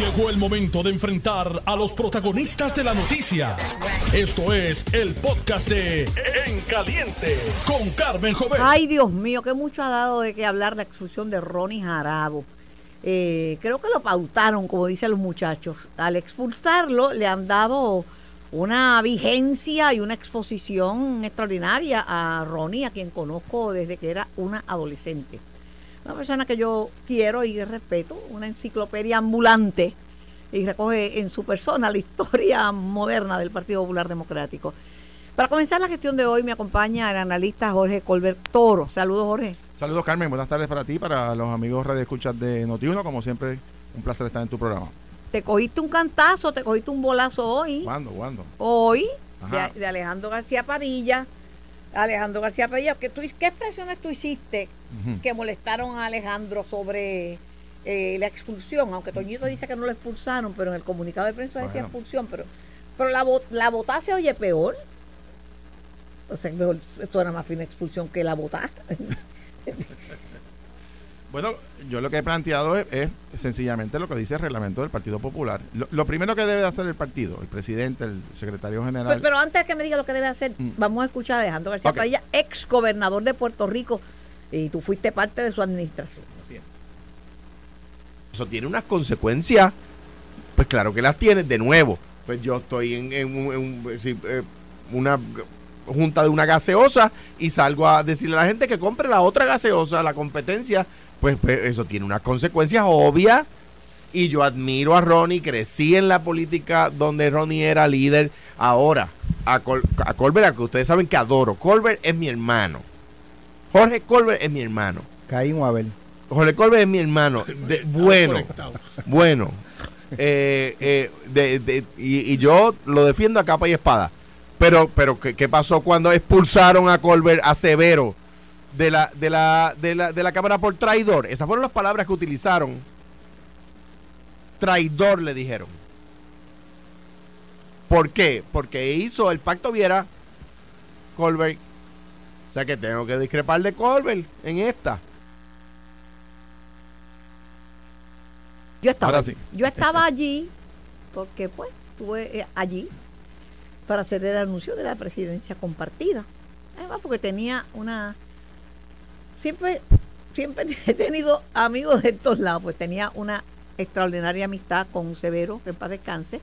Llegó el momento de enfrentar a los protagonistas de la noticia. Esto es el podcast de En Caliente con Carmen Jovet. Ay, Dios mío, que mucho ha dado de que hablar la expulsión de Ronnie Jarabo. Eh, creo que lo pautaron, como dicen los muchachos. Al expulsarlo le han dado una vigencia y una exposición extraordinaria a Ronnie, a quien conozco desde que era una adolescente. Una persona que yo quiero y respeto, una enciclopedia ambulante y recoge en su persona la historia moderna del Partido Popular Democrático. Para comenzar la gestión de hoy me acompaña el analista Jorge Colbert Toro. Saludos, Jorge. Saludos, Carmen. Buenas tardes para ti, para los amigos Radio Escuchas de Notiuno. Como siempre, un placer estar en tu programa. Te cogiste un cantazo, te cogiste un bolazo hoy. ¿Cuándo? ¿Cuándo? Hoy, de, de Alejandro García Padilla. Alejandro García Padilla, ¿qué, tú, ¿qué expresiones tú hiciste Que molestaron a Alejandro sobre eh, la expulsión? Aunque Toñito dice que no lo expulsaron, pero en el comunicado de prensa decía expulsión. Pero, pero la, la votada se oye peor. O sea, mejor, esto era más fina expulsión que la votada. Bueno, yo lo que he planteado es, es sencillamente lo que dice el reglamento del Partido Popular. Lo, lo primero que debe de hacer el partido, el presidente, el secretario general. Pero, pero antes de que me diga lo que debe hacer, Mm. vamos a escuchar a Alejandro García Ok. Padilla, ex gobernador de Puerto Rico, y tú fuiste parte de su administración. Eso tiene unas consecuencias. Pues claro que las tiene. De nuevo, pues yo estoy en, sí, eh, una junta de una gaseosa y salgo a decirle a la gente que compre la otra gaseosa, la competencia. Pues, pues, eso tiene unas consecuencias obvias. Y yo admiro a Ronnie, crecí en la política donde Ronnie era líder. Ahora, a, Col a Colbert, a que ustedes saben que adoro. Colbert es mi hermano. Jorge Colbert es mi hermano. Caín Abel. Jorge Colbert es mi hermano. De- bueno, bueno. Eh, eh, de- de- y, y yo lo defiendo a capa y espada. Pero, pero ¿qué, qué pasó cuando expulsaron a Colbert, a Severo, de la, de, la, de, la, de la Cámara por traidor? Esas fueron las palabras que utilizaron. Traidor le dijeron. ¿Por qué? Porque hizo el pacto Viera Colbert. O sea que tengo que discrepar de Colbert en esta. Yo estaba, Ahora sí. yo estaba allí porque pues estuve eh, allí para hacer el anuncio de la presidencia compartida. Además porque tenía una siempre siempre he tenido amigos de estos lados, pues tenía una extraordinaria amistad con Severo, que en paz descanse,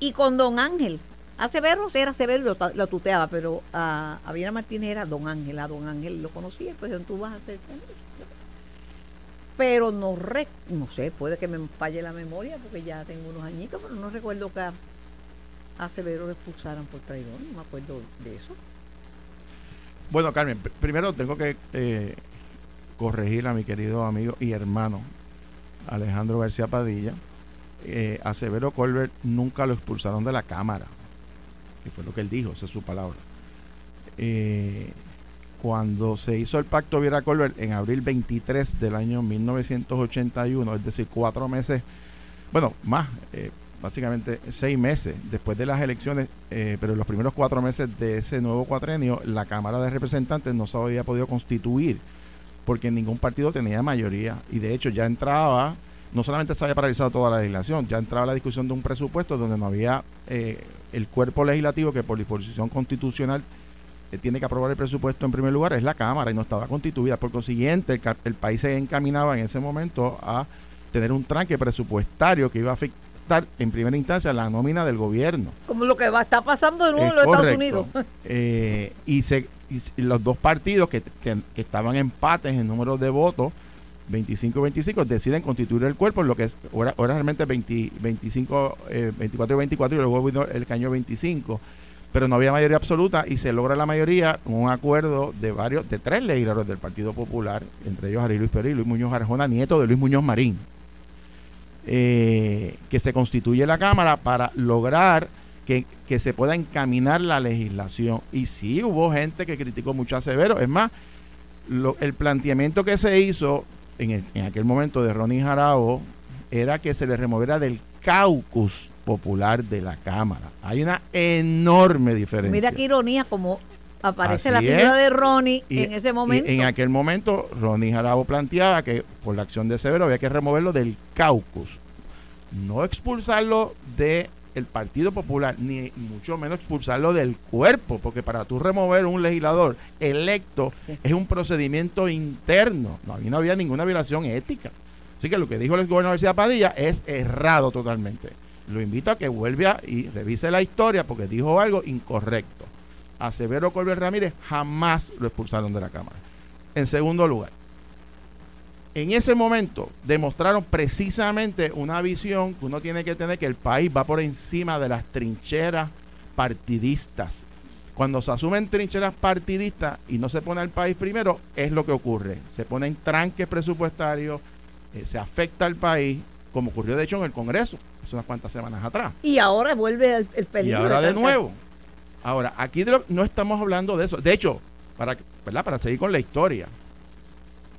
y con Don Ángel. A Severo era Severo y lo, lo tuteaba, pero a, a Viera Martínez era Don Ángel, a Don Ángel lo conocía, pues tú vas a hacer pero no re- no sé, puede que me falle la memoria porque ya tengo unos añitos, pero no recuerdo que a, a Severo lo expulsaran por traidor, no me acuerdo de eso. Bueno, Carmen, pr- primero tengo que eh, corregir a mi querido amigo y hermano Alejandro García Padilla. Eh, a Severo Colbert nunca lo expulsaron de la Cámara, que fue lo que él dijo, esa es su palabra. Eh, cuando se hizo el pacto Viera Colbert en abril 23 del año 1981, es decir, cuatro meses, bueno, más, eh, básicamente seis meses después de las elecciones, eh, pero en los primeros cuatro meses de ese nuevo cuatrenio, la Cámara de Representantes no se había podido constituir porque ningún partido tenía mayoría y de hecho ya entraba, no solamente se había paralizado toda la legislación, ya entraba la discusión de un presupuesto donde no había eh, el cuerpo legislativo que por disposición constitucional eh, tiene que aprobar el presupuesto en primer lugar, es la Cámara y no estaba constituida. Por consiguiente, el, país se encaminaba en ese momento a tener un tranque presupuestario que iba a afectar en primera instancia la nómina del gobierno. Como lo que va a estar pasando de nuevo en los Estados. Unidos. Eh, y, se, y los dos partidos que, que- que estaban empates en números de votos, 25 y 25, deciden constituir el cuerpo, lo que es, ahora, realmente 20 25, eh, 24 y 24, y luego el caño 25. Pero no había mayoría absoluta y se logra la mayoría con un acuerdo de varios, de tres legisladores del Partido Popular, entre ellos Ari Luis Pérez y Luis Muñoz Arjona, nieto de Luis Muñoz Marín eh, que se constituye la Cámara para lograr que, que se pueda encaminar la legislación. Y sí hubo gente que criticó mucho a Severo. Es más, lo- el planteamiento que se hizo en, el- en aquel momento de Ronnie Jarabo era que se le removiera del caucus popular de la Cámara. Hay una enorme diferencia. Mira qué ironía como aparece Así la figura de Ronnie Y- en ese momento. en aquel momento, Ronnie Jarabo planteaba que por la acción de Severo había que removerlo del caucus. no expulsarlo de el Partido Popular, ni mucho menos expulsarlo del cuerpo, porque para tú remover un legislador electo es un procedimiento interno. No, no había ninguna violación ética. Así que lo que dijo el gobernador García Padilla es errado totalmente. Lo invito a que vuelva y revise la historia porque dijo algo incorrecto. A Severo Colbert Ramírez jamás lo expulsaron de la Cámara. En segundo lugar, en ese momento demostraron precisamente una visión que uno tiene que tener que el país va por encima de las trincheras partidistas. Cuando se asumen trincheras partidistas y no se pone al país primero, es lo que ocurre. Se ponen tranques presupuestarios, eh, se afecta al país, como ocurrió de hecho en el Congreso, hace unas cuantas semanas atrás. Y ahora vuelve el, peligro. Y ahora de, nuevo. Ahora, aquí no estamos hablando de eso. De hecho, para, ¿verdad? para seguir con la historia,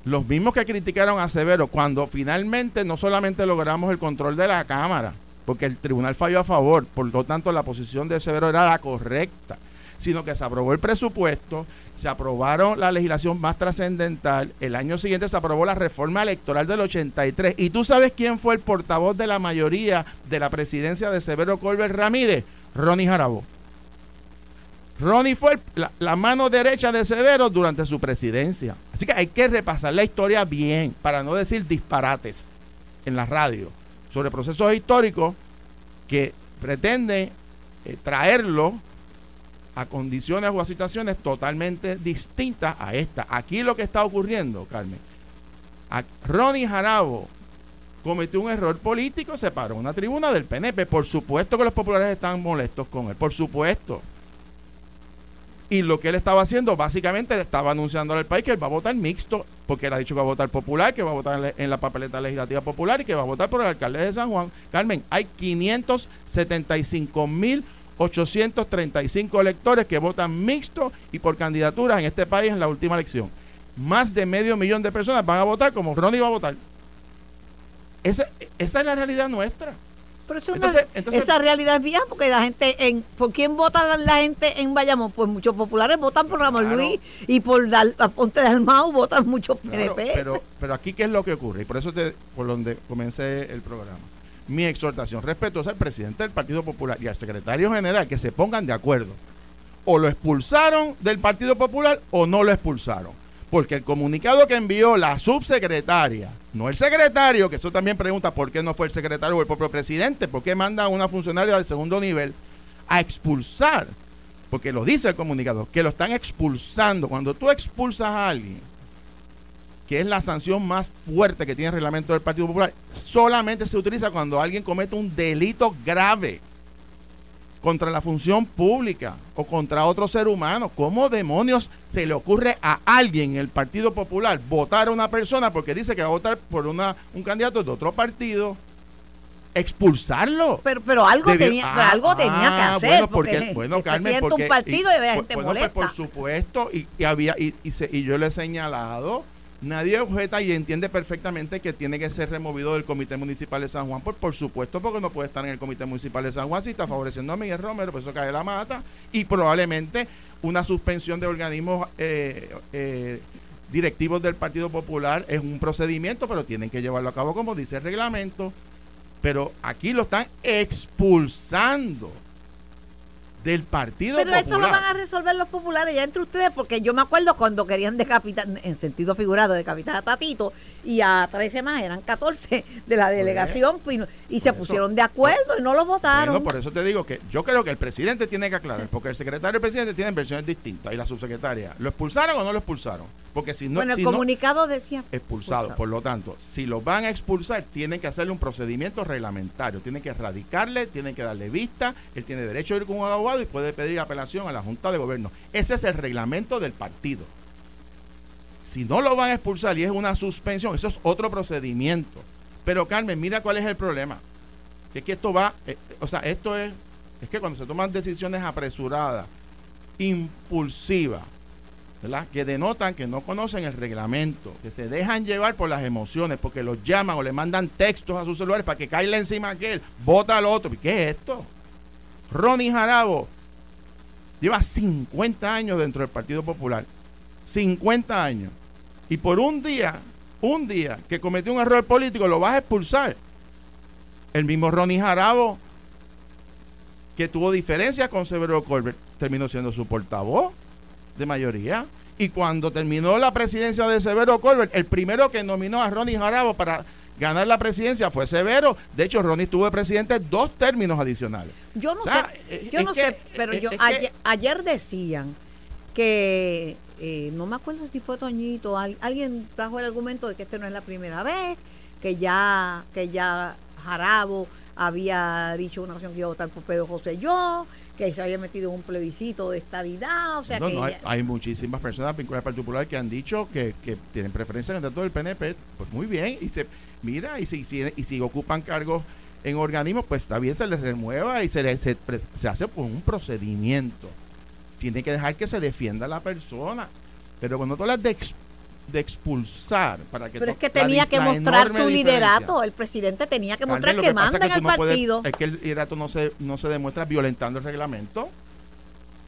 los mismos que criticaron a Severo cuando finalmente no solamente logramos el control de la Cámara, porque el tribunal falló a favor, por lo tanto la posición de Severo era la correcta, sino que se aprobó el presupuesto, se aprobaron la legislación más trascendental, el año siguiente se aprobó la reforma electoral del 83, y tú sabes quién fue el portavoz de la mayoría de la presidencia de Severo Colbert Ramírez, Ronnie Jarabo. Ronnie fue la, mano derecha de Severo durante su presidencia. Así que hay que repasar la historia bien, para no decir disparates en la radio, sobre procesos históricos que pretenden eh, traerlo a condiciones o a situaciones totalmente distintas a esta. Aquí lo que está ocurriendo, Carmen, Ronnie Jarabo cometió un error político, se paró una tribuna del PNP. Por supuesto que los populares están molestos con él, por supuesto. Y lo que él estaba haciendo, básicamente, le estaba anunciando al país que él va a votar mixto, porque él ha dicho que va a votar popular, que va a votar en la papeleta legislativa popular y que va a votar por el alcalde de San Juan. Carmen, hay 575.835 electores que votan mixto y por candidaturas en este país en la última elección. Más de medio millón de personas van a votar como Ronnie va a votar. esa es la realidad nuestra. Pero esa realidad es vieja porque la gente, en ¿por quién vota la gente en Bayamón? Pues muchos populares votan por Ramón Luis y por Ponte de Almao votan muchos PNP. pero, pero aquí, ¿qué es lo que ocurre? Y por eso te, por donde comencé el programa. Mi exhortación respetuosa al presidente del Partido Popular y al secretario general que se pongan de acuerdo. O lo expulsaron del Partido Popular o no lo expulsaron porque el comunicado que envió la subsecretaria, no el secretario, que eso también pregunta por qué no fue el secretario o el propio presidente, por qué manda a una funcionaria del segundo nivel a expulsar, porque lo dice el comunicado, que lo están expulsando. Cuando tú expulsas a alguien, que es la sanción más fuerte que tiene el reglamento del Partido Popular, solamente se utiliza cuando alguien comete un delito grave contra la función pública o contra otro ser humano. ¿Cómo demonios se le ocurre a alguien en el Partido Popular votar a una persona porque dice que va a votar por una, un candidato de otro partido? expulsarlo. Pero, pero algo, tenía, algo tenía que ah, hacer. Bueno, porque, bueno, Carmen, porque, un partido y, gente bueno, pues por supuesto, y, y había, y, y, y yo le he señalado Nadie objeta y entiende perfectamente que tiene que ser removido del Comité Municipal de San Juan. Por, supuesto, porque no puede estar en el Comité Municipal de San Juan si está favoreciendo a Miguel Romero, por eso cae la mata. Y probablemente una suspensión de organismos eh, eh, directivos del Partido Popular es un procedimiento, pero tienen que llevarlo a cabo como dice el reglamento. Pero aquí lo están expulsando del Partido Pero esto lo van a resolver los populares ya entre ustedes, porque yo me acuerdo cuando querían decapitar, en sentido figurado, decapitar a Tatito, y a 13 más, eran 14 de la delegación, pues, y, se pusieron de acuerdo y no lo votaron. por eso te digo que yo creo que el presidente tiene que aclarar, porque el secretario y el presidente tienen versiones distintas, y la subsecretaria, ¿lo expulsaron o no lo expulsaron? Porque si no. Bueno, el comunicado decía. Expulsado. Por lo tanto, si lo van a expulsar, tienen que hacerle un procedimiento reglamentario. Tienen que erradicarle, tienen que darle vista. Él tiene derecho a ir con un abogado y puede pedir apelación a la Junta de Gobierno. Ese es el reglamento del partido. Si no lo van a expulsar y es una suspensión, eso es otro procedimiento. Pero Carmen, mira cuál es el problema. es que esto va, eh, o sea, esto es, es que cuando se toman decisiones apresuradas, impulsivas, que denotan que no conocen el reglamento, que se dejan llevar por las emociones, porque los llaman o le mandan textos a sus celulares para que caiga encima aquel, vota al otro. ¿Y qué es esto? Ronnie Jarabo lleva 50 años dentro del Partido Popular. 50 años. Y por un día, un día que cometió un error político, lo vas a expulsar. El mismo Ronnie Jarabo, que tuvo diferencias con Severo Colbert, terminó siendo su portavoz de mayoría. Y cuando terminó la presidencia de Severo Colbert, el primero que nominó a Ronnie Jarabo para ganar la presidencia fue Severo. De hecho, Ronnie estuvo de presidente dos términos adicionales. Yo no O sea, sé, eh, yo no que- sé, pero eh, yo ayer, ayer decían que eh, no me acuerdo si fue Toñito, al- alguien trajo el argumento de que este no es la primera vez, que ya que ya Jarabo había dicho una ocasión que iba a votar por Pedro José yo, que se había metido en un plebiscito de estadidad, o sea No, que no, hay, ya- hay muchísimas personas vinculadas al Partido Popular que han dicho que, que tienen preferencia en el candidato del PNP. Pues muy bien, y se mira, y si, si- y si ocupan cargos en organismos, pues está bien, se les remueva y se, les, se, hace por un procedimiento. Tiene que dejar que se defienda la persona. Pero cuando tú hablas de, de expulsar, para que pero es que tenía que mostrar su liderato, el presidente tenía que mostrar que, pasa manda en el no puedes- partido. es que el liderato no se, no se demuestra violentando el reglamento,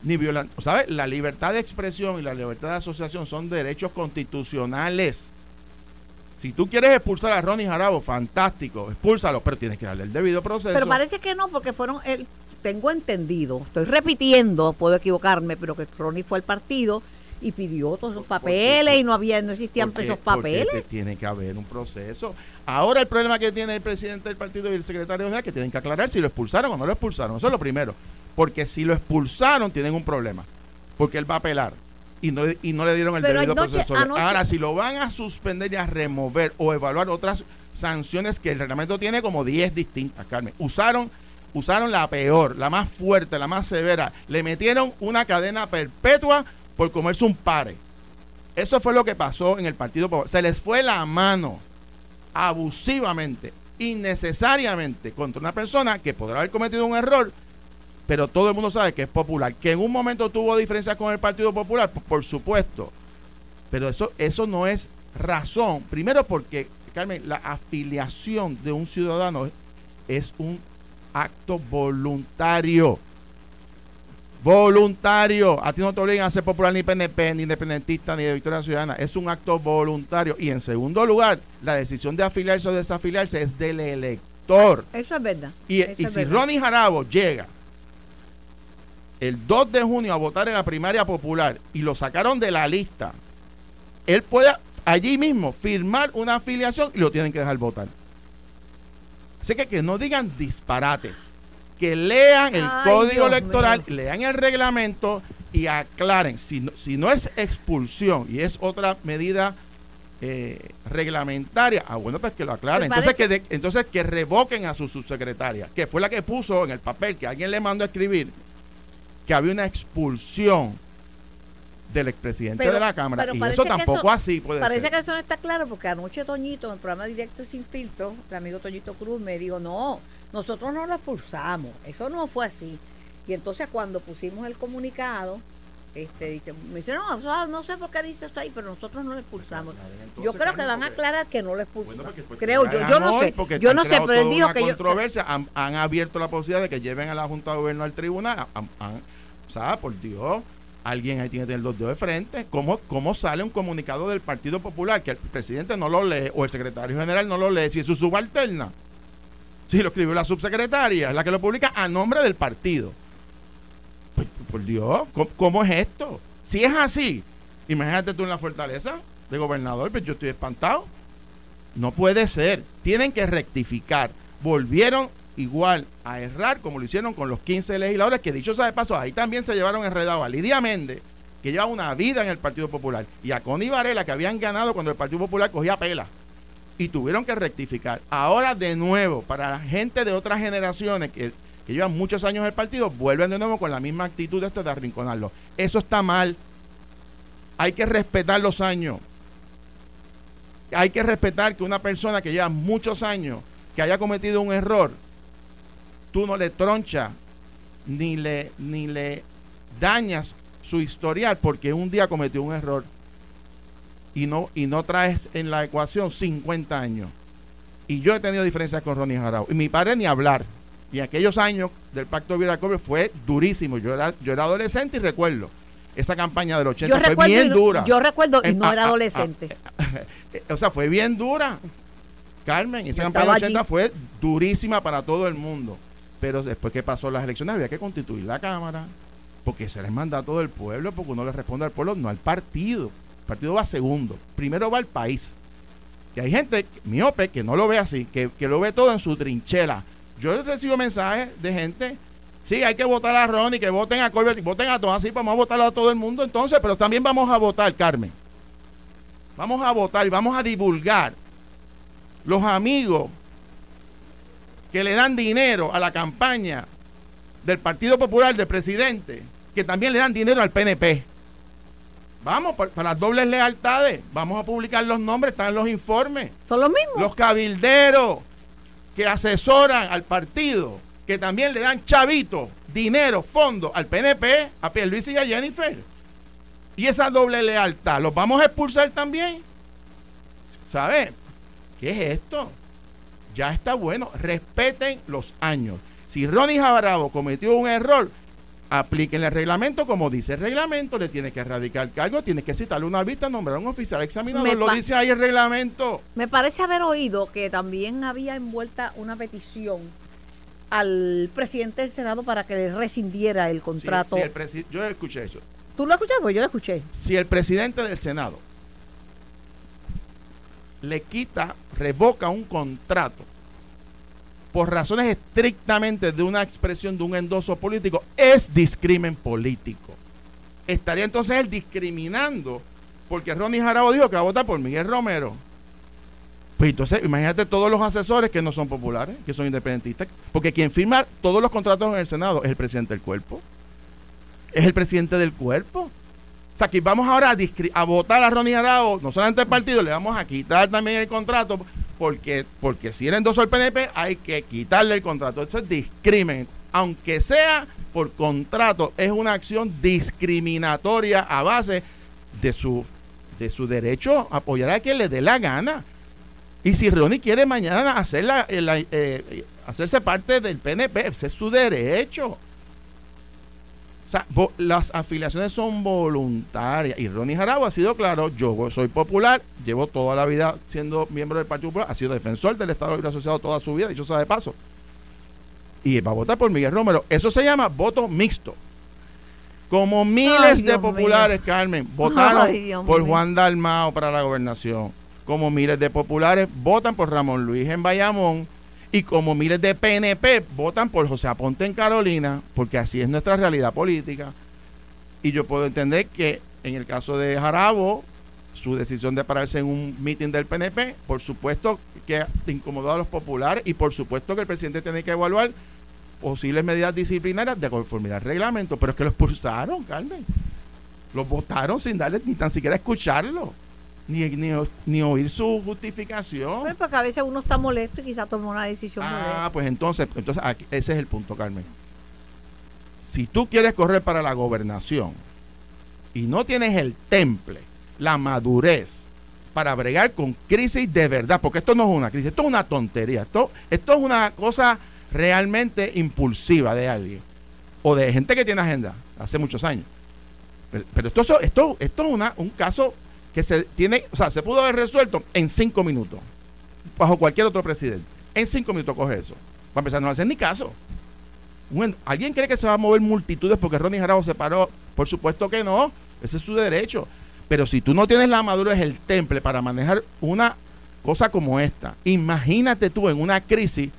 ni violando. ¿Sabes? La libertad de expresión y la libertad de asociación son derechos constitucionales. Si tú quieres expulsar a Ronnie Jarabo, fantástico, expúlsalo, pero tienes que darle el debido proceso. Pero parece que no, porque fueron, el, tengo entendido, estoy repitiendo, puedo equivocarme, pero que Ronnie fue al partido y pidió todos esos papeles porque- y no había, no existían Porque- esos papeles. tiene que haber un proceso. Ahora el problema que tiene el presidente del partido y el secretario general que tienen que aclarar si lo expulsaron o no lo expulsaron. Eso es lo primero. Porque si lo expulsaron, tienen un problema. Porque él va a apelar. Y no, le- y no le dieron el Pero debido anoche- proceso. anoche- Ahora, si lo van a suspender y a remover o evaluar otras sanciones que el reglamento tiene como 10 distintas, Carmen. Usaron, usaron la peor, la más fuerte, la más severa. Le metieron una cadena perpetua por comerse un pare. Eso fue lo que pasó en el Partido Popular. Se les fue la mano abusivamente, innecesariamente, contra una persona que podrá haber cometido un error, pero todo el mundo sabe que es popular. Que en un momento tuvo diferencias con el Partido Popular, por, supuesto. Pero eso, eso no es razón. Primero porque, Carmen, la afiliación de un ciudadano es un acto voluntario. Voluntario. A ti no te obligan a ser popular ni PNP, ni independentista, ni de Victoria Ciudadana. Es un acto voluntario. Y en segundo lugar, la decisión de afiliarse o desafiliarse es del elector. Eso es verdad. Y, eso y es si verdad. Ronnie Jarabo llega el 2 de junio a votar en la primaria popular y lo sacaron de la lista, él puede allí mismo firmar una afiliación y lo tienen que dejar votar. Así que que no digan disparates, que lean el Ay, código Dios electoral, mío. lean el reglamento y aclaren. Si no, si no es expulsión y es otra medida eh, reglamentaria, ah, bueno, pues que lo aclaren. Me Entonces que, parece- de- entonces que revoquen a su subsecretaria, que fue la que puso en el papel que alguien le mandó a escribir que había una expulsión del expresidente Pero- de la Cámara. Y parece eso tampoco eso- así puede Parece ser. que eso no está claro porque anoche Toñito, en el programa Directo Sin Filtro, el amigo Toñito Cruz me dijo, no, nosotros no lo expulsamos, eso no fue así. Y entonces cuando pusimos el comunicado, este dice, me dice, no, eso no sé por qué dice eso ahí, pero nosotros no lo expulsamos. Yo creo que van a aclarar que no lo expulsamos. Bueno, porque pues, creo yo, yo no sé, yo no sé, pero él dijo que yo... controversia, han, han abierto la posibilidad de que lleven a la Junta de Gobierno al tribunal. Han- han- o sea, por Dios, alguien ahí tiene que tener los dedos de frente. ¿Cómo, ¿Cómo sale un comunicado del Partido Popular que el presidente no lo lee o el secretario general no lo lee si es su subalterna? Si lo escribió la subsecretaria, la que lo publica a nombre del partido. Pues, por Dios, ¿cómo, cómo es esto? Si es así, imagínate tú en la fortaleza de gobernador, pues yo estoy espantado. No puede ser. Tienen que rectificar. Volvieron igual a errar como lo hicieron con los 15 legisladores, que dicho sea de paso, ahí también se llevaron enredado a Lidia Méndez, que lleva una vida en el Partido Popular, y a Connie Varela, que habían ganado cuando el Partido Popular cogía pela. Y tuvieron que rectificar. Ahora de nuevo, para la gente de otras generaciones que, llevan muchos años en el partido, vuelven de nuevo con la misma actitud de esto de arrinconarlo. Eso está mal. Hay que respetar los años hay que respetar que una persona que lleva muchos años, que haya cometido un error, tú no le tronchas ni le, ni le dañas su historial porque un día cometió un error y no, y no traes en la ecuación 50 años. Y yo he tenido diferencias con Ronnie Jarao. Y mi padre ni hablar. Y aquellos años del Pacto de Cobre fue durísimo. Yo era, yo era adolescente y recuerdo esa campaña del 80 Yo fue recuerdo, bien no- dura. yo recuerdo y Eh, no ah, era ah, ah, adolescente. eh, o sea, fue bien dura. Carmen, esa Yo campaña del 80 allí. fue durísima para todo el mundo. Pero después que pasó las elecciones había que constituir la Cámara, porque ese era el mandato del pueblo, porque uno le responde al pueblo, no al partido. Partido va segundo. Primero va el país. Y hay gente miope que no lo ve así, que, que lo ve todo en su trinchera. Yo recibo mensajes de gente, sí, hay que votar a Ronnie, que voten a Colbert, voten a todos, así vamos a votar a todo el mundo entonces, pero también vamos a votar, Carmen. Vamos a votar y vamos a divulgar los amigos que le dan dinero a la campaña del Partido Popular del presidente, que también le dan dinero al PNP. Vamos, pa- para, las dobles lealtades, vamos a publicar los nombres, están los informes. Son los mismos. Los cabilderos que asesoran al partido, que también le dan chavito, dinero, fondos al PNP, a Pierluisi y a Jennifer. Y esa doble lealtad, ¿los vamos a expulsar también? ¿Sabe? ¿Qué es esto? Ya está bueno. Respeten los años. Si Ronnie Jabravo cometió un error, apliquen el reglamento como dice el reglamento, le tiene que erradicar cargo, tiene que citarle una vista, nombrar un oficial examinador, Me lo dice ahí el reglamento. Me parece haber oído que también había envuelta una petición al presidente del Senado para que le rescindiera el Sí, contrato. si el presi- yo escuché eso. ¿Tú lo escuchaste? Pues yo lo escuché. Si el presidente del Senado le quita, revoca un contrato por razones estrictamente de una expresión de un endoso político, es discrimen político. Estaría entonces él discriminando porque Ronnie Jarabo dijo que va a votar por Miguel Romero. Pues entonces, imagínate todos los asesores que no son populares, que son independentistas, porque quien firma todos los contratos en el Senado es el presidente del cuerpo. Es el presidente del cuerpo. O sea, que vamos ahora a, a votar a Ronnie Arao, no solamente el partido, le vamos a quitar también el contrato, porque, porque si él endosó el PNP, hay que quitarle el contrato. Eso es discrimen. Aunque sea por contrato, es una acción discriminatoria a base de su, de su derecho a apoyar a quien le dé la gana. Y si Ronnie quiere mañana hacer la- eh, eh, hacerse parte del PNP, ese es su derecho. O sea, las afiliaciones son voluntarias. Y Ronnie Jarabo ha sido claro, yo soy popular, llevo toda la vida siendo miembro del Partido Popular, ha sido defensor del Estado Libre Asociado toda su vida, dicho sea de paso. Y va a votar por Miguel Romero. Eso se llama voto mixto. Como miles Ay, de populares, Carmen, votaron Ay, por mío. Juan Dalmao para la gobernación. Como miles de populares votan por Ramón Luis en Bayamón. Y como miles de PNP votan por José Aponte en Carolina, porque así es nuestra realidad política. Y yo puedo entender que en el caso de Jarabo, su decisión de pararse en un mitin del PNP, por supuesto que incomodó a los populares y por supuesto que el presidente tiene que evaluar posibles medidas disciplinarias de conformidad al reglamento, pero es que los expulsaron, Carmen. Los votaron sin darle ni tan siquiera escucharlo, ni, ni, ni oír su justificación. Bueno, porque a veces uno está molesto y quizá toma una decisión Ah, molesta. pues entonces, entonces aquí- ese es el punto, Carmen. Si tú quieres correr para la gobernación y no tienes el temple, la madurez para bregar con crisis de verdad, porque esto no es una crisis, esto es una tontería, esto, esto es una cosa realmente impulsiva de alguien o de gente que tiene agenda hace muchos años. Pero, pero esto, esto, esto es una, un caso que se tiene, o sea, se pudo haber resuelto en cinco minutos bajo cualquier otro presidente. En cinco minutos coge eso. Para empezar, no hacen ni caso. Bueno, ¿Alguien cree que se va a mover multitudes porque Ronnie Jarabo se paró? Por supuesto que no. Ese es su derecho. Pero si tú no tienes la madurez, el temple para manejar una cosa como esta, imagínate tú en una crisis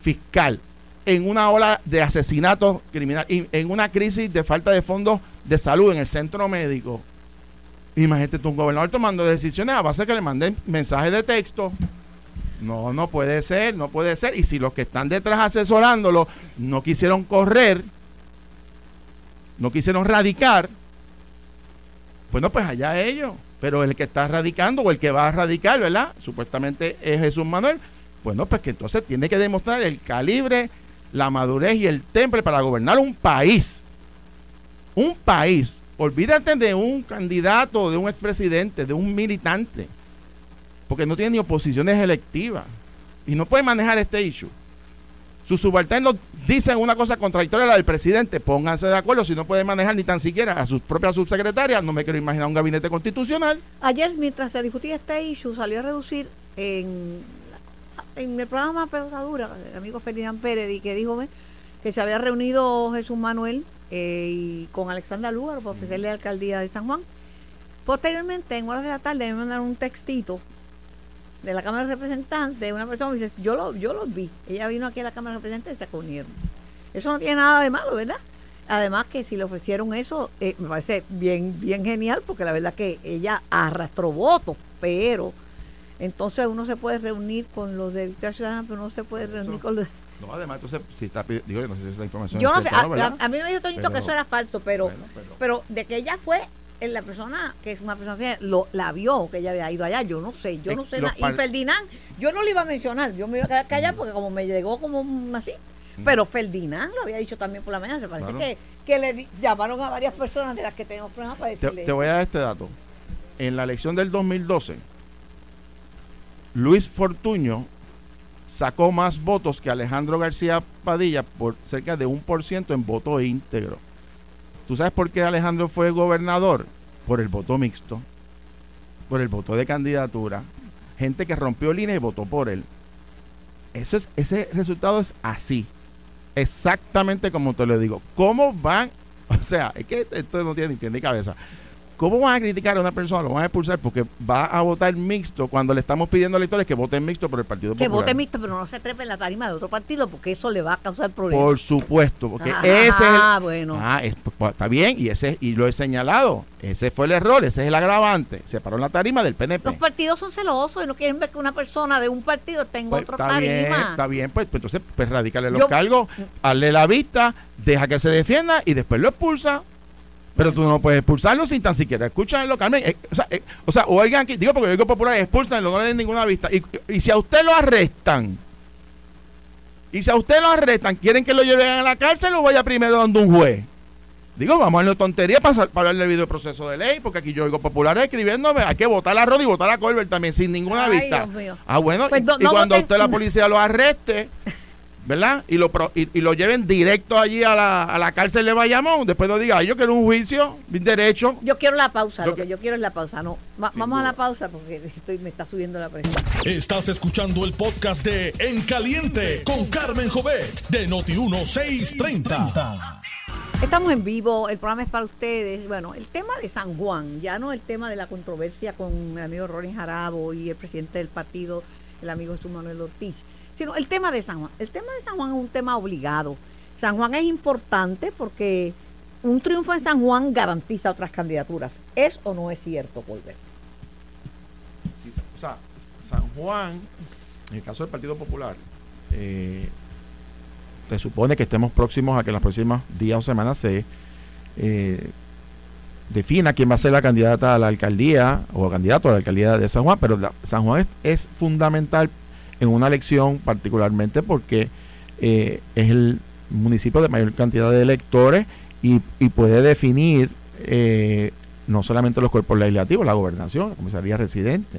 fiscal, en una ola de asesinatos criminales, en una crisis de falta de fondos de salud en el centro médico. Imagínate tú un gobernador tomando decisiones a base de que le manden mensajes de texto. No, no puede ser, no puede ser. Y si los que están detrás asesorándolo no quisieron correr, no quisieron radicar, bueno, pues allá ellos. Pero el que está radicando o el que va a radicar, ¿verdad? Supuestamente es Jesús Manuel. Bueno, pues que entonces tiene que demostrar el calibre, la madurez y el temple para gobernar un país. Un país. Olvídate de un candidato, de un expresidente, de un militante porque no tiene ni oposiciones electivas y no puede manejar este issue. Sus subalternos dicen una cosa contradictoria a la del presidente, pónganse de acuerdo, si no pueden manejar ni tan siquiera a sus propias subsecretarias, no me quiero imaginar un gabinete constitucional. Ayer, mientras se discutía este issue, salió a reducir en en el programa Pelotadura, el amigo Ferdinand Pérez, que dijo que se había reunido Jesús Manuel eh, y con Alexandra Lugar para ofrecerle la alcaldía de San Juan. Posteriormente, en horas de la tarde, me mandaron un textito de la Cámara de Representantes, una persona me dice, yo lo, yo los vi. Ella vino aquí a la Cámara de Representantes y se reunieron. Eso no tiene nada de malo, ¿verdad? Además que si le ofrecieron eso, eh, me parece bien, bien genial, porque la verdad que ella arrastró votos, pero entonces uno se puede reunir con los de Victoria Ciudadana, pero no se puede reunir con los... No, además, entonces, si está digo, no sé si esa información Yo no sé, a, ¿verdad? a- a mí me dijo Toñito que eso era falso, pero, Bueno, pero- pero de que ella fue eh, la persona, que es una persona que lo, la vio, que ella había ido allá, yo no sé, yo no sé nada. Y Ferdinand, yo no le iba a mencionar, yo me iba a quedar callada porque como me llegó como así. Pero Ferdinand lo había dicho también por la mañana, se parece Claro. que, que le llamaron a varias personas de las que tenemos problemas para Te, decirle. te voy a dar este dato. En la elección del 2012, Luis Fortuño sacó más votos que Alejandro García Padilla por cerca de un por ciento en voto íntegro. ¿Tú sabes por qué Alejandro fue gobernador? Por el voto mixto, por el voto de candidatura, gente que rompió línea y votó por él. Eso es, ese resultado es así, exactamente como te lo digo. ¿Cómo van? O sea, es que esto no tiene ni pie ni cabeza. ¿Cómo van a criticar a una persona? Lo van a expulsar porque va a votar mixto cuando le estamos pidiendo a electores que voten mixto por el Partido que Popular. vote mixto, pero no se trepe en la tarima de otro partido porque eso le va a causar problemas. Por supuesto, porque Ah, ese es el, bueno. Ah, es- pues, está bien, y ese y lo he señalado. Ese fue el error, ese es el agravante. Se paró en la tarima del PNP. Los partidos son celosos y no quieren ver que una persona de un partido tenga Pues, otro está bien, tarima. está bien, pues, pues, entonces pues los Yo- cargos, hazle la vista, deja que se defienda y después lo expulsa. Pero tú no puedes expulsarlo sin tan siquiera escucharlo, Carmen. Eh, o, sea, eh, o sea, oigan aquí, digo porque yo digo popular, expulsan, no le den ninguna vista. Y, y si a usted lo arrestan, y si a usted lo arrestan, quieren que lo lleven a la cárcel o vaya primero donde un juez. Digo, vamos a la tontería para, para hablar del video proceso de ley, porque aquí yo oigo populares escribiéndome, hay que votar a Rod y votar a Colbert también, sin ninguna Ay, vista. Ah, bueno, Pues y, no- y no cuando voten- usted la policía lo arreste, ¿verdad? Y lo, pro- y, y lo lleven directo allí a la, a la cárcel de Bayamón, después no diga, "Ay, yo quiero un juicio, bien derecho. Yo quiero la pausa, Yo lo que que- yo quiero es la pausa. No, Va- vamos a la pausa porque estoy, me está subiendo la presión. Estás escuchando el podcast de En Caliente con Carmen Jovet de Noti1630. Estamos en vivo, el programa es para ustedes. Bueno, el tema de San Juan, ya no el tema de la controversia con mi amigo Ronin Jarabo y el presidente del partido, el amigo Jesús Manuel Ortiz, el tema de San Juan. El tema de San Juan es un tema obligado. San Juan es importante porque un triunfo en San Juan garantiza otras candidaturas. ¿Es o no es cierto, Colbert? Sí, o sea, San Juan, en el caso del Partido Popular, eh, se supone que estemos próximos a que en los próximos días o semanas se eh, defina quién va a ser la candidata a la alcaldía o candidato a la alcaldía de San Juan, pero San Juan es, es fundamental en una elección particularmente porque eh, es el municipio de mayor cantidad de electores y, y puede definir eh, no solamente los cuerpos legislativos, la gobernación, la comisaría residente.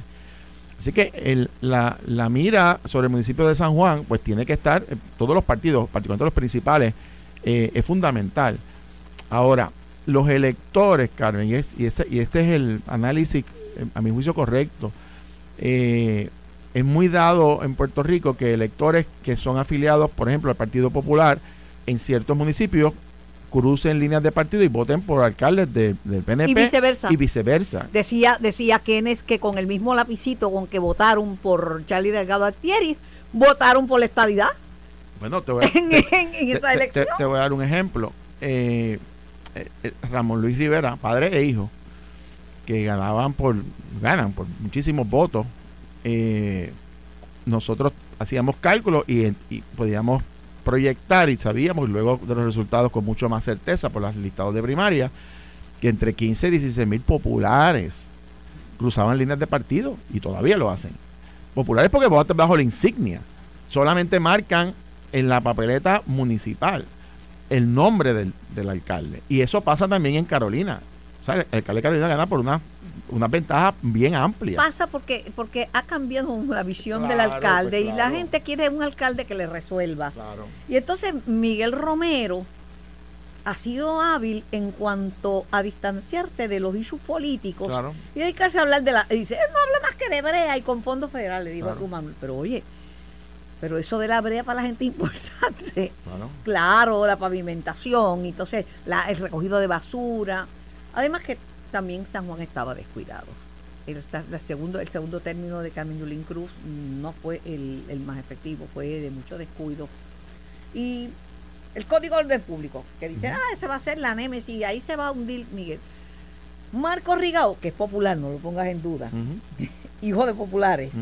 Así que el- la, la mira sobre el municipio de San Juan, pues tiene que estar, eh, todos los partidos, particularmente los principales, es fundamental. Ahora, los electores, Carmen, y, es- y este, y este es el análisis, a mi juicio, correcto, eh, es muy dado en Puerto Rico que electores que son afiliados, por ejemplo, al Partido Popular, en ciertos municipios, crucen líneas de partido y voten por alcaldes de- del PNP. Y viceversa. Y viceversa. Decía, decía Kenneth que con el mismo lapicito con que votaron por Charlie Delgado Altieri, votaron por la estabilidad Bueno, te voy a, en, te- en- en esa te- elección. te- te voy a dar un ejemplo. Eh, eh, eh, Ramón Luis Rivera, padre e hijo, que ganaban por, ganan por muchísimos votos. Eh, nosotros hacíamos cálculos y, podíamos proyectar y sabíamos luego de los resultados con mucho más certeza por los listados de primaria que entre 15 y 16 mil populares cruzaban líneas de partido y todavía lo hacen. Populares porque votan bajo la insignia. Solamente marcan en la papeleta municipal el nombre del, alcalde. Y eso pasa también en Carolina. El alcalde de Carolina gana por una, una ventaja bien amplia. Pasa porque, porque ha cambiado la visión del alcalde pues, y la gente quiere un alcalde que le resuelva. Claro. Y entonces Miguel Romero ha sido hábil en cuanto a distanciarse de los issues políticos y dedicarse a hablar de la... y dice, no habla más que de brea y con fondos federales, dijo a tu Manuel. Pero oye, Pero eso de la brea para la gente es importante. Claro. Claro, la pavimentación, entonces la- el recogido de basura. Además que también San Juan estaba descuidado. El, la segundo, el segundo término de Carmen Yulín Cruz no fue el, el más efectivo, fue de mucho descuido. Y el Código de Orden Público, que dice, ah, ese va a ser la némesis, ahí se va a hundir Miguel. Marco Rigao, que es popular, no lo pongas en duda, hijo de populares.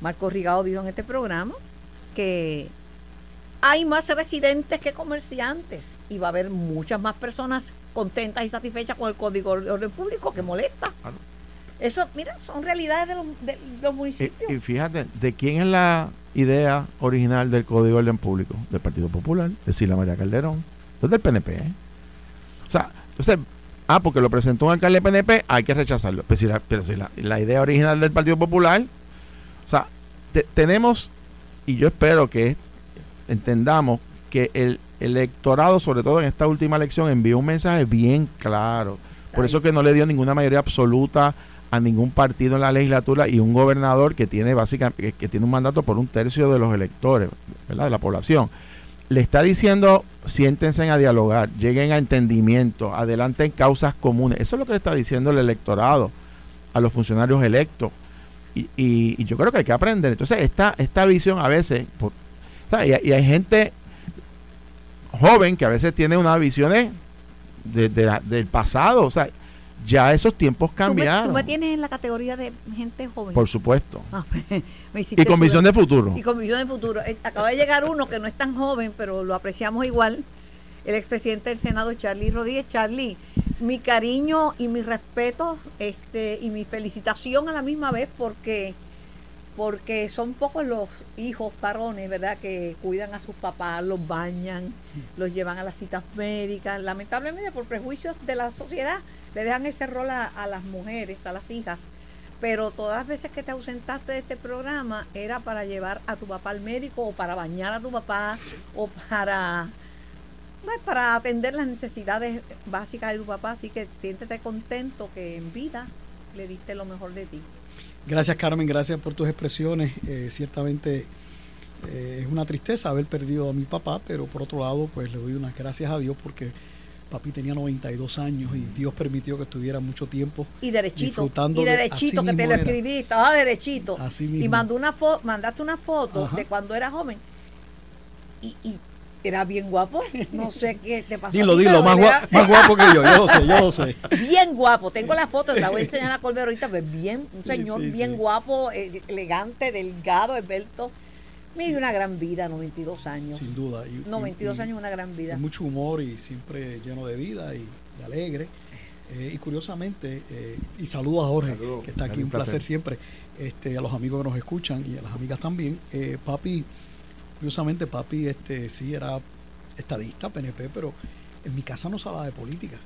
Marco Rigao dijo en este programa que hay más residentes que comerciantes y va a haber muchas más personas contentas y satisfechas con el Código de Orden Público que molesta. Claro. Eso, mira, son realidades de los, de los Y, municipios. y fíjate, ¿de quién es la idea original del Código de Orden Público? Del Partido Popular, de Sila María Calderón. Del PNP, ¿eh? O sea, entonces, ah, porque lo presentó un alcalde PNP, hay que rechazarlo. Pero si la, pero si la, la idea original del Partido Popular, o sea, te- tenemos, y yo espero que entendamos que el electorado, sobre todo en esta última elección, envió un mensaje bien claro. Por eso que no le dio ninguna mayoría absoluta a ningún partido en la legislatura y un gobernador que tiene básicamente que, tiene un mandato por un tercio de los electores, ¿verdad? De la población. Le está diciendo, siéntense a dialogar, lleguen a entendimiento, adelanten causas comunes. Eso es lo que le está diciendo el electorado a los funcionarios electos. Y, y- y yo creo que hay que aprender. Entonces, esta, esta visión a veces, por- o sea, y, y hay gente joven que a veces tiene unas visiones de- de la- del pasado. O sea, ya esos tiempos Tú me, cambiaron. tú me tienes en la categoría de gente joven. Por supuesto. Ah, me hiciste Y con visión de futuro. Y con visión de futuro. Eh, Acaba de llegar uno que no es tan joven, pero lo apreciamos igual. El expresidente del Senado, Charlie Rodríguez. Charlie, mi cariño y mi respeto este, y mi felicitación a la misma vez porque, porque son pocos los hijos varones, ¿verdad?, que cuidan a sus papás, los bañan, los llevan a las citas médicas. Lamentablemente, por prejuicios de la sociedad, le dejan ese rol a, las mujeres, a las hijas pero todas las veces que te ausentaste de este programa era para llevar a tu papá al médico o para bañar a tu papá o para pues, para atender las necesidades básicas de tu papá, así que siéntete contento que en vida le diste lo mejor de ti. Gracias Carmen, gracias por tus expresiones. Eh, ciertamente eh, es una tristeza haber perdido a mi papá, pero por otro lado, pues le doy unas gracias a Dios porque papi tenía 92 años y Dios permitió que estuviera mucho tiempo Y derechito, disfrutando y de- derechito que te lo escribí, estaba derechito. Así Y mismo. mandó una fo mandaste una foto Ajá. de cuando era joven y, y era bien guapo. No sé qué te pasó. a Dilo, ti, dilo, más, él gua- era- más guapo que yo, yo lo sé, yo lo sé. bien guapo. Tengo la foto, la voy a enseñar a Colbert ahorita, pero bien, un señor sí, bien sí. guapo, eh, elegante, delgado, esbelto. Me dio una gran vida, 92 años. Sin duda. Y- y- 92 y- años, una gran vida. mucho humor y siempre lleno de vida y, y alegre. Eh, y curiosamente, eh, y saludo a Jorge, que está aquí, Un un placer, placer. siempre, este, a los amigos que nos escuchan y a las amigas también. Eh, papi, curiosamente, papi este, sí era estadista, PNP, pero en mi casa no se hablaba de política.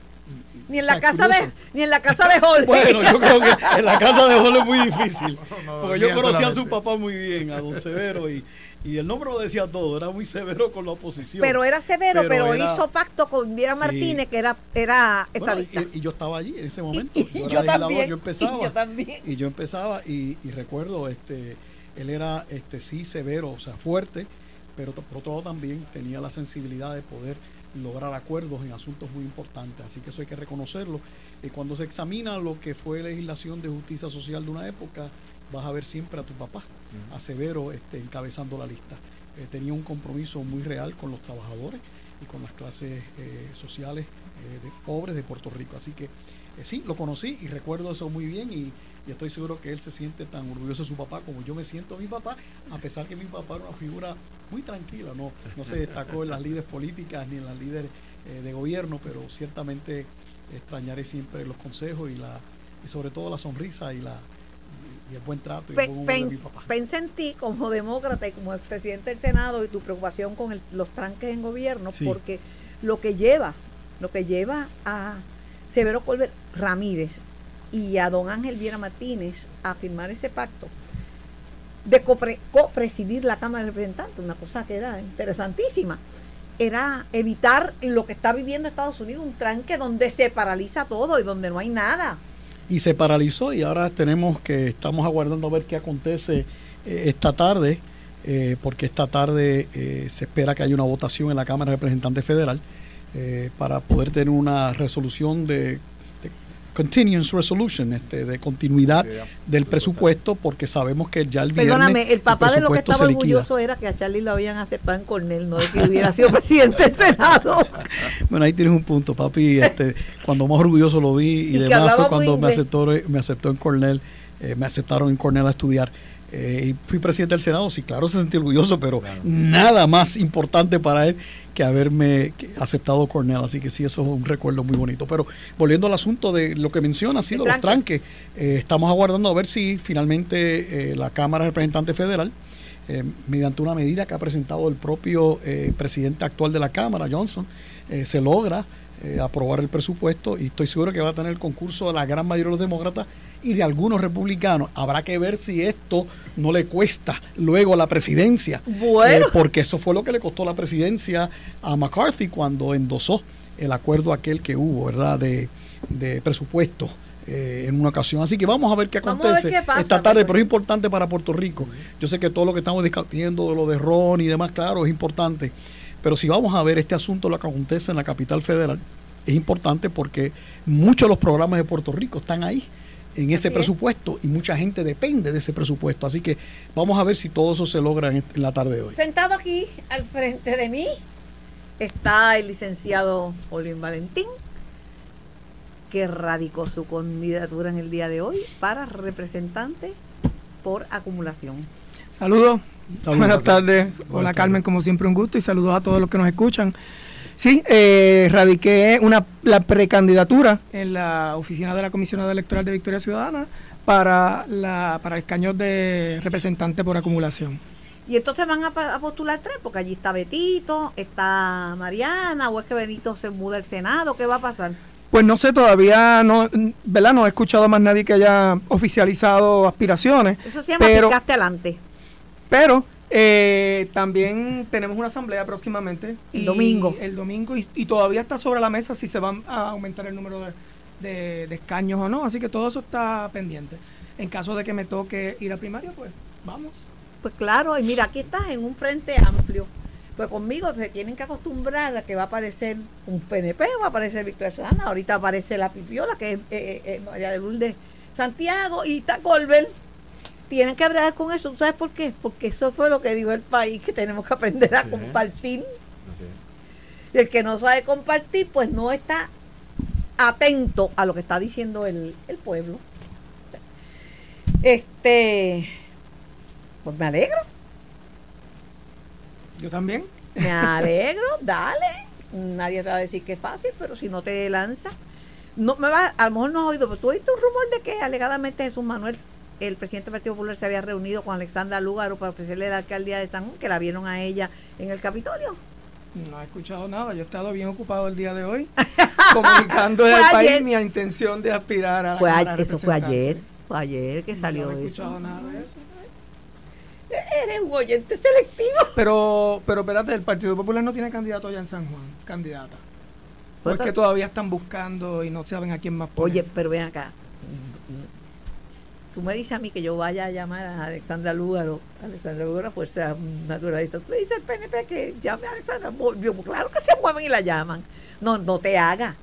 Ni en o la sea, casa de, ni en la casa de Jorge. Bueno, yo creo que en la casa de Jorge es muy difícil. No, Porque yo conocía a su papá muy bien, a don Severo, y, y el nombre lo decía todo, era muy severo con la oposición. pero era severo, pero, Pero era- hizo pacto con Viera Sí. Martínez, que era, era Bueno, estadista. y, y yo estaba allí en ese momento. Y- y yo, era yo también, yo empezaba. y yo también. Y yo empezaba y, y recuerdo, este, él era este sí severo, o sea, fuerte, pero por otro lado también tenía la sensibilidad de poder lograr acuerdos en asuntos muy importantes. Así que eso hay que reconocerlo. Y cuando se examina lo que fue legislación de justicia social de una época, vas a ver siempre a tu papá, a Severo, este, encabezando la lista. Eh, tenía un compromiso muy real con los trabajadores y con las clases eh, sociales eh, de, pobres de Puerto Rico. Así que eh, sí, lo conocí y recuerdo eso muy bien y, y estoy seguro que él se siente tan orgulloso de su papá como yo me siento de mi papá, a pesar que mi papá era una figura muy tranquila, no, no se destacó en las líderes políticas ni en las líderes eh, de gobierno, pero ciertamente extrañaré siempre los consejos y la y sobre todo la sonrisa y la y, el buen trato y Pe- el buen de mi papá. Pensé en ti como demócrata y como expresidente del Senado y tu preocupación con el- los tranques en gobierno, Sí. porque lo que lleva, lo que lleva a Severo Colbert Ramírez y a don Ángel Viera Martínez a firmar ese pacto de copre- copresidir la Cámara de Representantes, una cosa que era interesantísima, era evitar lo que está viviendo Estados Unidos, un tranque donde se paraliza todo y donde no hay nada. y se paralizó y ahora tenemos que estamos aguardando a ver qué acontece eh, esta tarde eh, porque esta tarde eh, se espera que haya una votación en la Cámara de Representantes Federal para poder tener una resolución de continuance resolution, este, de continuidad del presupuesto, porque sabemos que ya el viernes Perdóname, el papá de lo que estaba orgulloso era que a Charlie lo habían aceptado en Cornell, no de que hubiera sido presidente del Senado. Bueno, ahí tienes un punto, papi. Este, cuando más orgulloso lo vi y, Y demás fue cuando me aceptó, me aceptó en Cornell, eh, me aceptaron en Cornell a estudiar. Eh, y fui presidente del Senado, sí, claro, se sentía orgulloso, pero nada más importante para él que haberme aceptado Cornell. Así que sí, eso es un recuerdo muy bonito. Pero volviendo al asunto de lo que menciona, ha sido El los tranque. tranques. Eh, estamos aguardando a ver si finalmente eh, la Cámara de Representantes Federal eh, mediante una medida que ha presentado el propio presidente actual de la Cámara, Johnson, se logra aprobar el presupuesto y estoy seguro que va a tener el concurso de la gran mayoría de los demócratas y de algunos republicanos. Habrá que ver si esto no le cuesta luego la presidencia, Bueno. eh, porque eso fue lo que le costó la presidencia a McCarthy cuando endosó el acuerdo aquel que hubo, ¿verdad?, de, de presupuesto. eh, en una ocasión. Así que vamos a ver qué ver acontece qué pasa, esta tarde, pero- pero es importante para Puerto Rico. Yo sé que todo lo que estamos discutiendo, de lo de Ron y demás, claro, es importante. Pero si vamos a ver este asunto, lo que acontece en la capital federal, es importante porque muchos de los programas de Puerto Rico están ahí, en ese Así es. presupuesto, y mucha gente depende de ese presupuesto. Así que vamos a ver si todo eso se logra en, en la tarde de hoy. Sentado aquí al frente de mí está el licenciado Olvin Valentín, que radicó su candidatura en el día de hoy para representante por acumulación. Saludos. Saludos, Buenas tardes. Buenas Hola. Carmen, como siempre un gusto y saludos a todos los que nos escuchan. Sí, eh, radiqué una, la precandidatura en la oficina de la Comisionada Electoral de Victoria Ciudadana para, la, para el escaño de representante por acumulación. Y entonces van a, postular tres, porque allí está Betito, está Mariana, o es que Benito se muda al Senado, ¿qué va a pasar? Pues no sé, todavía no, ¿verdad? No he escuchado más nadie que haya oficializado aspiraciones. Eso se llama pero, adelante. Pero eh, también tenemos una asamblea próximamente. El y- domingo. El domingo. Y, y todavía está sobre la mesa si se van a aumentar el número de, de- de escaños o no. Así que todo eso está pendiente. En caso de que me toque ir a primaria, pues vamos. Pues claro, y mira, aquí estás en un frente amplio. Pues conmigo se tienen que acostumbrar a que va a aparecer un PNP, va a aparecer Victoria Ciudadana, ahorita aparece la Pipiola, que es eh, eh, eh, María de Lourdes Santiago, y está Colbert. Tienen que hablar con eso. ¿Tú ¿Sabes por qué? Porque eso fue lo que dijo el país, que tenemos que aprender a compartir. Y el que no sabe compartir, pues no está atento a lo que está diciendo el, el pueblo. Este, pues me alegro. Yo también. Me alegro, dale. Nadie te va a decir que es fácil, pero si no te lanza. No, me va, a lo mejor no has oído, pero tú oíste un rumor de que alegadamente Jesús Manuel, el presidente del Partido Popular, se había reunido con Alexandra Lúgaro para ofrecerle la alcaldía de San Juan, que la vieron a ella en el Capitolio. No he escuchado nada. Yo he estado bien ocupado el día de hoy comunicando al país ayer. mi intención de aspirar a la Fue a- eso fue ayer, fue ayer que salió no he eso. escuchado nada de eso. Eres un oyente selectivo. Pero, pero espérate, el Partido Popular no tiene candidato ya en San Juan, candidata. Pues, Porque todavía están buscando y no saben a quién más poner. Oye, pero ven acá. Tú me dices a mí que yo vaya a llamar a Alexandra Lúgaro, Alexandra Lúgaro, fuerza naturalista. Tú le dices al PNP que llame a Alexandra. Yo, claro que se mueven y la llaman. No, no te hagas.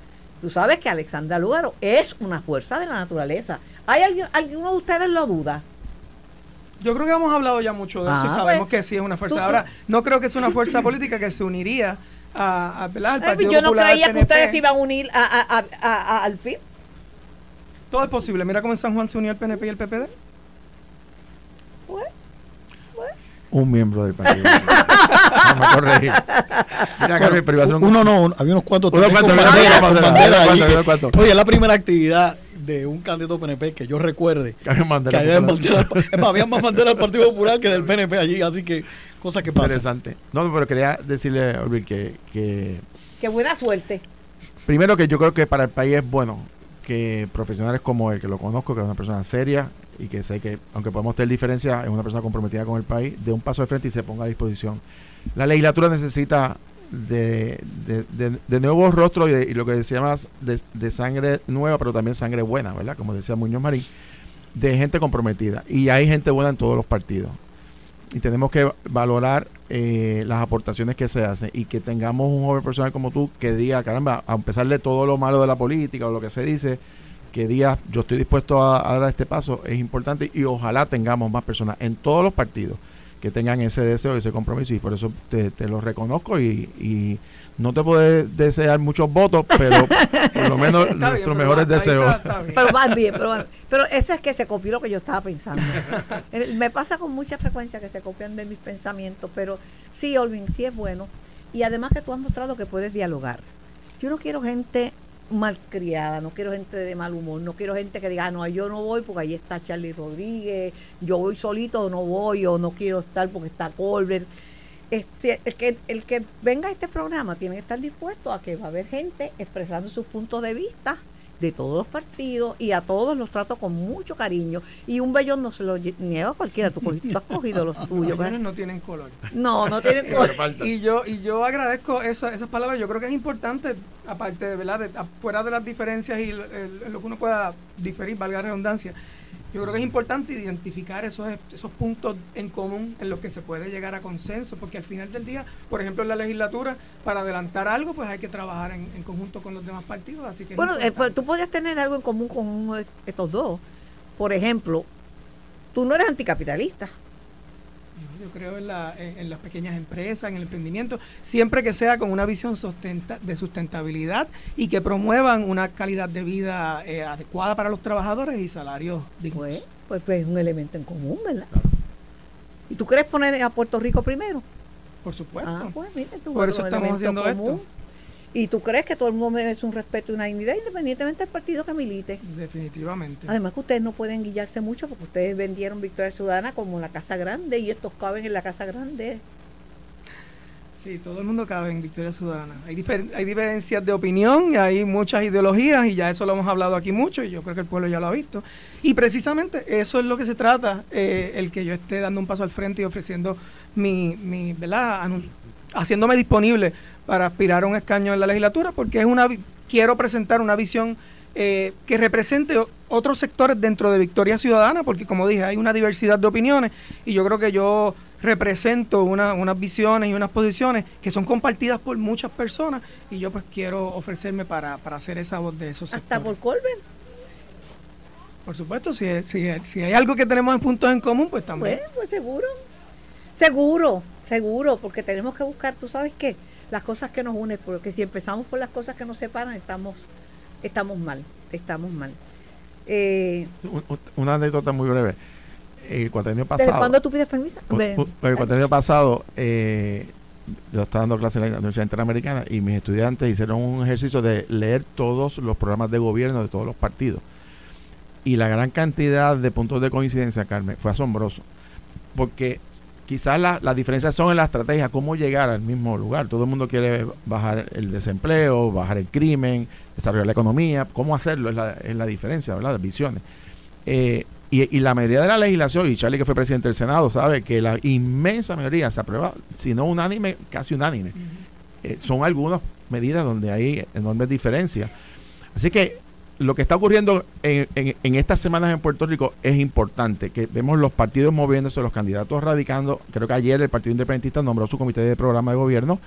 Tú sabes que Alexandra Lúgaro es una fuerza de la naturaleza. ¿Hay alguien, alguno de ustedes lo duda? Yo creo que hemos hablado ya mucho de eso y Ah, sabemos pues, que sí es una fuerza. tú- Ahora, no creo que sea una fuerza política que se uniría a, a- al Ay, Partido yo no Popular, creía que ustedes iban a unir a- al PIB. Todo es posible. Mira cómo en San Juan se unió el PNP y el PPD. Un miembro del partido. Vamos a corregir. Mira, Carmen, pero iba a ser un- Uno no, había unos cuantos. También cuantos, cuantos, que-. Oye, es la primera actividad de un candidato PNP que yo recuerde. Carmen Mandela Que había, bandera- es más, había más bandera del Partido Popular que del PNP allí, así que cosas que pasan. Interesante. No, no, pero quería decirle, Orville, que, que qué buena suerte. primero que yo creo que para el país es bueno que profesionales como él, que lo conozco, que es una persona seria y que sé que, aunque podemos tener diferencias, es una persona comprometida con el país, dé un paso de frente y se ponga a disposición. La legislatura necesita de, de, de- de nuevos rostros y, lo que llama de, de sangre nueva, pero también sangre buena, ¿verdad? Como decía Muñoz Marín, de gente comprometida. Y hay gente buena en todos los partidos. Y tenemos que valorar eh, las aportaciones que se hacen y que tengamos un joven personal como tú que diga, caramba, a pesar de todo lo malo de la política o lo que se dice, que diga, yo estoy dispuesto a, dar este paso, es importante y ojalá tengamos más personas en todos los partidos que tengan ese deseo y ese compromiso y por eso te, te lo reconozco y no te puedo desear muchos votos, pero por lo menos bien, nuestros mejores va- deseos. está- está bien. Pero van bien, pero van- Pero ese es que se copió lo que yo estaba pensando. Me pasa con mucha frecuencia que se copian de mis pensamientos, pero sí, Olvin, sí es bueno. Y además que tú has mostrado que puedes dialogar. Yo no quiero gente malcriada, no quiero gente de mal humor, no quiero gente que diga, "Ah, no, yo no voy porque ahí está Charlie Rodríguez, yo voy solito o no voy, o no quiero estar porque está Colbert. Este, el, que, el que venga a este programa tiene que estar dispuesto a que va a haber gente expresando sus puntos de vista de todos los partidos y a todos los trato con mucho cariño. Y un vellón no se lo niega a cualquiera, tú, has cogido los Los tuyos. ¿verdad? no tienen color. No, no tienen color. Y yo, y yo agradezco esa- esas palabras. Yo creo que es importante, aparte de, ¿verdad? de- fuera de las diferencias y lo, el- lo que uno pueda diferir, valga la redundancia, yo creo que es importante identificar esos, esos puntos en común en los que se puede llegar a consenso, porque al final del día, por ejemplo, en la legislatura, para adelantar algo, pues hay que trabajar en, en conjunto con los demás partidos. Así que Bueno, eh, pues, tú podrías tener algo en común con uno de estos dos. Por ejemplo, tú no eres anticapitalista. Yo creo en, la- en- las pequeñas empresas, en el emprendimiento, siempre que sea con una visión sustenta- de sustentabilidad y que promuevan una calidad de vida eh, adecuada para los trabajadores y salarios dignos. Pues, pues, pues es un elemento en común, ¿verdad? ¿Y tú quieres poner a Puerto Rico primero? Por supuesto. Ah, pues mira, tú Por eso estamos haciendo común. esto. Y tú crees que todo el mundo merece un respeto y una dignidad independientemente del partido que milite. Definitivamente. Además que ustedes no pueden guillarse mucho porque ustedes vendieron Victoria Ciudadana como la Casa Grande y estos caben en la Casa Grande. Sí, todo el mundo cabe en Victoria Ciudadana. Hay, difer- hay diferencias de opinión y hay muchas ideologías y ya eso lo hemos hablado aquí mucho y yo creo que el pueblo ya lo ha visto. Y precisamente eso es lo que se trata, eh, el que yo esté dando un paso al frente y ofreciendo mi, mi ¿verdad? Anun- haciéndome disponible para aspirar a un escaño en la legislatura porque es una quiero presentar una visión eh, que represente otros sectores dentro de Victoria Ciudadana, porque como dije, hay una diversidad de opiniones y yo creo que yo represento una- unas visiones y unas posiciones que son compartidas por muchas personas y yo pues quiero ofrecerme para, para hacer esa voz de esos Hasta sectores. por Colbert. Por supuesto, si, si, si hay algo que tenemos en puntos en común, pues también. Pues, pues seguro. Seguro, seguro, porque tenemos que buscar, tú sabes qué, las cosas que nos unen, porque si empezamos por las cosas que nos separan, estamos, estamos mal, estamos mal. Eh, Un- un- Una anécdota muy breve. El cuatrenio ¿Desde pasado. cuándo tú pides permiso? Ve- un- El cuatrenio pasado, eh, yo estaba dando clases en la Universidad Interamericana y mis estudiantes hicieron un ejercicio de leer todos los programas de gobierno de todos los partidos. Y la gran cantidad de puntos de coincidencia, Carmen, fue asombroso. Porque quizás la- las diferencias son en la estrategia, cómo llegar al mismo lugar. Todo el mundo quiere bajar el desempleo, bajar el crimen, desarrollar la economía. ¿Cómo hacerlo? Es la, es la diferencia, ¿verdad? Las visiones. Eh, y, y la mayoría de la legislación, y Charlie que fue presidente del Senado, sabe que la inmensa mayoría se aprueba, si no unánime, casi unánime. Eh, son algunas medidas donde hay enormes diferencias. Así que lo que está ocurriendo en, en- en estas semanas en Puerto Rico es importante, que vemos los partidos moviéndose, los candidatos radicando. Creo que ayer el Partido Independentista nombró su comité de programa de gobierno.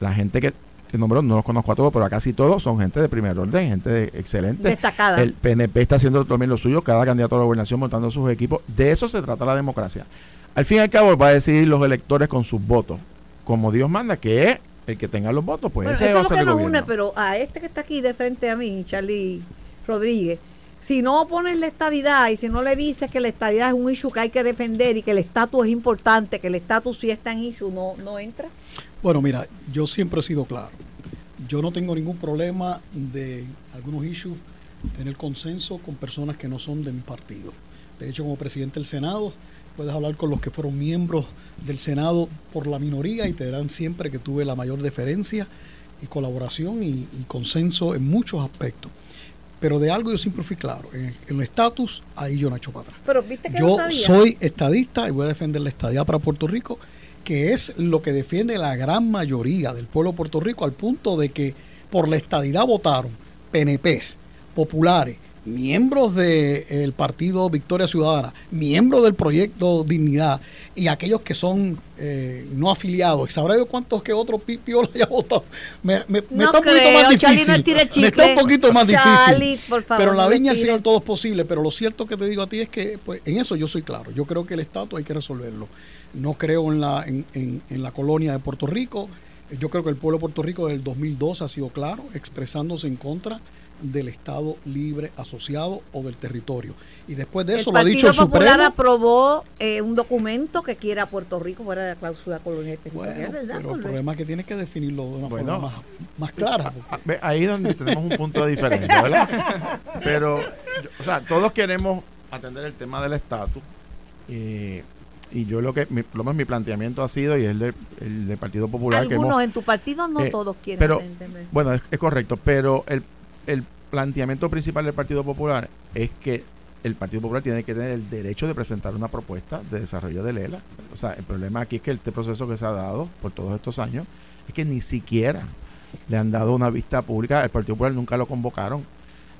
La gente que, que nombró, no los conozco a todos, pero a casi todos son gente de primer orden, gente de- excelente. Destacada. El PNP está haciendo también lo suyo, cada candidato a la gobernación montando sus equipos. De eso se trata la democracia. Al fin y al cabo va a decidir los electores con sus votos, como Dios manda, que es el que tenga los votos, pues Bueno, ese eso va a es lo ser que el nos gobierno. une, pero a este que está aquí de frente a mí, Charlie Rodríguez, si no pones la estadidad y si no le dices que la estadidad es un issue que hay que defender y que el estatus es importante, que el estatus sí está en issue, no, no entra. Bueno, mira, yo siempre he sido claro. Yo no tengo ningún problema de algunos issues tener consenso con personas que no son de mi partido. De hecho, como presidente del Senado, puedes hablar con los que fueron miembros del Senado por la minoría y te dirán siempre que tuve la mayor deferencia y colaboración y, y consenso en muchos aspectos. Pero de algo yo siempre fui claro. En el- estatus, ahí yo no echo para atrás. Pero viste que no Yo soy estadista y voy a defender la estadía para Puerto Rico, que es lo que defiende la gran mayoría del pueblo de Puerto Rico, al punto de que por la estadidad votaron PNPs, populares, miembros del partido Victoria Ciudadana, miembros del proyecto Dignidad y aquellos que son eh, no afiliados, ¿sabrá yo cuántos que otros pipiolos haya votado? Me, me, me No está un poquito más difícil. no me está un poquito más Charlie, difícil. por favor, pero en la viña del. Señor todo es posible. Pero lo cierto que te digo a ti es que pues, en eso yo soy claro. Yo creo que el estatus hay que resolverlo. No creo en la, en, en- en la colonia de Puerto Rico. Yo creo que el pueblo de Puerto Rico del 2002 ha sido claro, expresándose en contra del Estado libre asociado o del territorio. Y después de eso el lo ha Partido dicho el Popular Supremo. aprobó eh, un documento que quiere a Puerto Rico fuera de la cláusula colonial territorial, Bueno, ¿verdad, pero el problema es que tienes que definirlo de una Bueno. forma más, más clara. porque- Ah, Ahí es donde tenemos un punto de diferencia, ¿verdad? Pero, yo- o sea, todos queremos atender el tema del estatus. Y, y yo lo que, mi, lo menos mi planteamiento ha sido, y es el del, el del Partido Popular, que hemos, en tu partido no eh, todos quieren pero, entender. bueno, es, es correcto, pero el, el planteamiento principal del Partido Popular es que el Partido Popular tiene que tener el derecho de presentar una propuesta de desarrollo de Lela. O sea, el problema aquí es que este proceso que se ha dado por todos estos años es que ni siquiera le han dado una vista pública. El Partido Popular nunca lo convocaron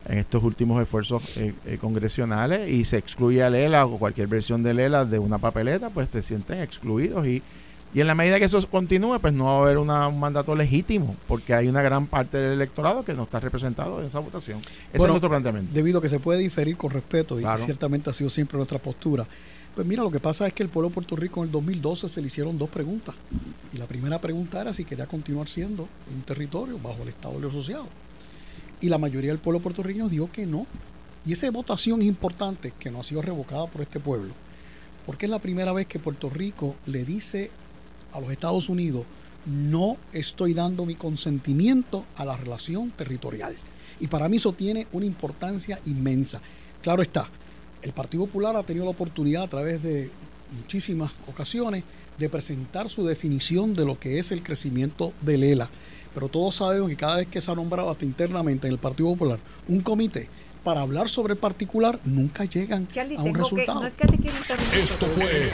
en estos últimos esfuerzos eh, eh, congresionales y se excluye a Lela o cualquier versión de Lela de una papeleta, pues se sienten excluidos y, y en la medida que eso continúe, pues no va a haber una- un mandato legítimo, porque hay una gran parte del electorado que no está representado en esa votación. Ese Bueno, es nuestro planteamiento. Debido a que se puede diferir con respeto y Claro. ciertamente ha sido siempre nuestra postura. Pues mira, lo que pasa es que el pueblo de Puerto Rico en el 2012 se le hicieron dos preguntas. Y la primera pregunta era si quería continuar siendo un territorio bajo el Estado Libre Asociado. Y la mayoría del pueblo puertorriqueño dijo que no. Y esa votación es importante, que no ha sido revocada por este pueblo. Porque es la primera vez que Puerto Rico le dice a los Estados Unidos, no estoy dando mi consentimiento a la relación territorial. Y para mí eso tiene una importancia inmensa. Claro está, el Partido Popular ha tenido la oportunidad a través de muchísimas ocasiones de presentar su definición de lo que es el crecimiento del ELA. Pero todos sabemos que cada vez que se ha nombrado hasta internamente en el Partido Popular un comité para hablar sobre el particular, nunca llegan Charlie, a un resultado. que, no es que te quiero interrumpir. Esto fue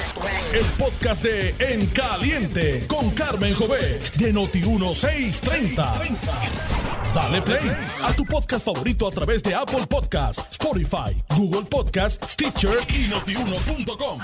el podcast de En Caliente con Carmen Jovet de Noti1630. Dale play a tu podcast favorito a través de Apple Podcasts, Spotify, Google Podcasts, Stitcher y notiuno.com.